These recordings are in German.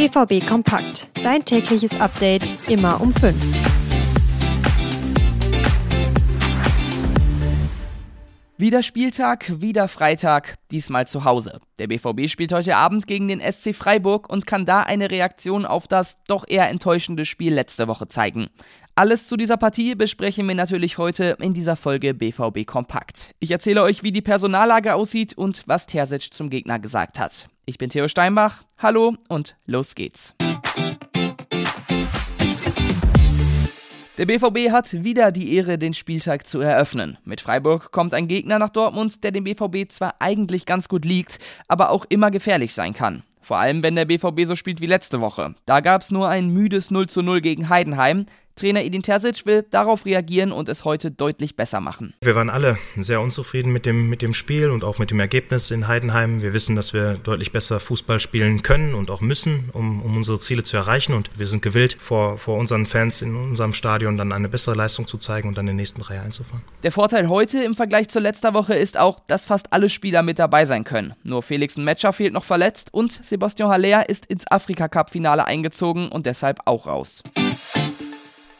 BVB Kompakt. Dein tägliches Update immer um 5. Wieder Spieltag, wieder Freitag, diesmal zu Hause. Der BVB spielt heute Abend gegen den SC Freiburg und kann da eine Reaktion auf das doch eher enttäuschende Spiel letzte Woche zeigen. Alles zu dieser Partie besprechen wir natürlich heute in dieser Folge BVB Kompakt. Ich erzähle euch, wie die Personallage aussieht und was Terzic zum Gegner gesagt hat. Ich bin Theo Steinbach, hallo und los geht's. Der BVB hat wieder die Ehre, den Spieltag zu eröffnen. Mit Freiburg kommt ein Gegner nach Dortmund, der dem BVB zwar eigentlich ganz gut liegt, aber auch immer gefährlich sein kann. Vor allem, wenn der BVB so spielt wie letzte Woche. Da gab es nur ein müdes 0 zu 0 gegen Heidenheim. Trainer Edin Terzic will darauf reagieren und es heute deutlich besser machen. Wir waren alle sehr unzufrieden mit dem, mit dem Spiel und auch mit dem Ergebnis in Heidenheim. Wir wissen, dass wir deutlich besser Fußball spielen können und auch müssen, um, um unsere Ziele zu erreichen. Und wir sind gewillt, vor, vor unseren Fans in unserem Stadion dann eine bessere Leistung zu zeigen und dann in den nächsten Reihe einzufahren. Der Vorteil heute im Vergleich zur letzter Woche ist auch, dass fast alle Spieler mit dabei sein können. Nur Felix Metscher fehlt noch verletzt und Sebastian Haller ist ins Afrika-Cup-Finale eingezogen und deshalb auch raus.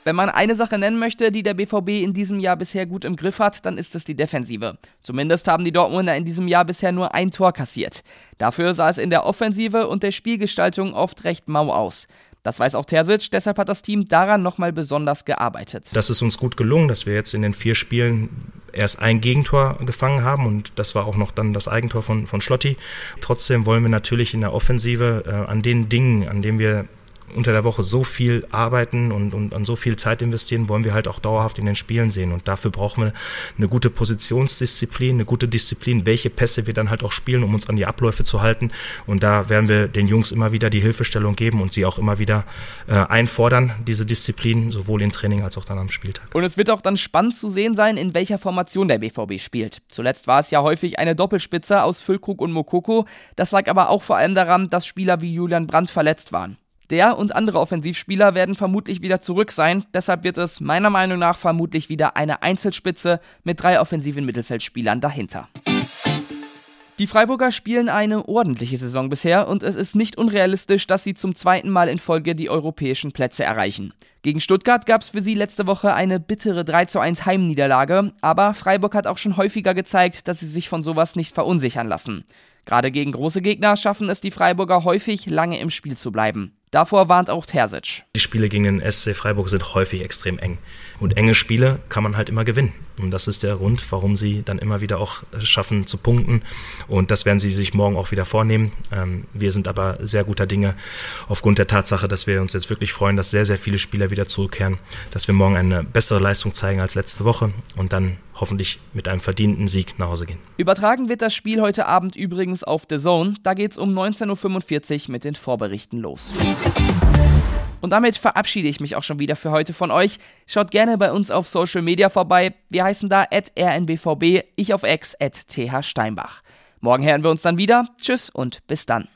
Wenn man eine Sache nennen möchte, die der BVB in diesem Jahr bisher gut im Griff hat, dann ist es die Defensive. Zumindest haben die Dortmunder in diesem Jahr bisher nur ein Tor kassiert. Dafür sah es in der Offensive und der Spielgestaltung oft recht mau aus. Das weiß auch Terzic, deshalb hat das Team daran nochmal besonders gearbeitet. Das ist uns gut gelungen, dass wir jetzt in den vier Spielen erst ein Gegentor gefangen haben und das war auch noch dann das Eigentor von, von Schlotti. Trotzdem wollen wir natürlich in der Offensive äh, an den Dingen, an denen wir unter der Woche so viel arbeiten und, und an so viel Zeit investieren, wollen wir halt auch dauerhaft in den Spielen sehen. Und dafür brauchen wir eine gute Positionsdisziplin, eine gute Disziplin, welche Pässe wir dann halt auch spielen, um uns an die Abläufe zu halten. Und da werden wir den Jungs immer wieder die Hilfestellung geben und sie auch immer wieder äh, einfordern, diese Disziplin, sowohl im Training als auch dann am Spieltag. Und es wird auch dann spannend zu sehen sein, in welcher Formation der BVB spielt. Zuletzt war es ja häufig eine Doppelspitze aus Füllkrug und Mokoko. Das lag aber auch vor allem daran, dass Spieler wie Julian Brandt verletzt waren. Der und andere Offensivspieler werden vermutlich wieder zurück sein. Deshalb wird es meiner Meinung nach vermutlich wieder eine Einzelspitze mit drei offensiven Mittelfeldspielern dahinter. Die Freiburger spielen eine ordentliche Saison bisher und es ist nicht unrealistisch, dass sie zum zweiten Mal in Folge die europäischen Plätze erreichen. Gegen Stuttgart gab es für sie letzte Woche eine bittere 3 zu 1 Heimniederlage, aber Freiburg hat auch schon häufiger gezeigt, dass sie sich von sowas nicht verunsichern lassen. Gerade gegen große Gegner schaffen es die Freiburger häufig, lange im Spiel zu bleiben. Davor warnt auch Terzic. Die Spiele gegen den SC Freiburg sind häufig extrem eng. Und enge Spiele kann man halt immer gewinnen. Und das ist der Grund, warum sie dann immer wieder auch schaffen zu punkten. Und das werden sie sich morgen auch wieder vornehmen. Ähm, wir sind aber sehr guter Dinge aufgrund der Tatsache, dass wir uns jetzt wirklich freuen, dass sehr, sehr viele Spieler wieder zurückkehren, dass wir morgen eine bessere Leistung zeigen als letzte Woche und dann hoffentlich mit einem verdienten Sieg nach Hause gehen. Übertragen wird das Spiel heute Abend übrigens auf The Zone. Da geht es um 19.45 Uhr mit den Vorberichten los. Und damit verabschiede ich mich auch schon wieder für heute von euch. Schaut gerne bei uns auf Social Media vorbei. Wir heißen da at rnbvb, ich auf X at thsteinbach. Morgen hören wir uns dann wieder. Tschüss und bis dann.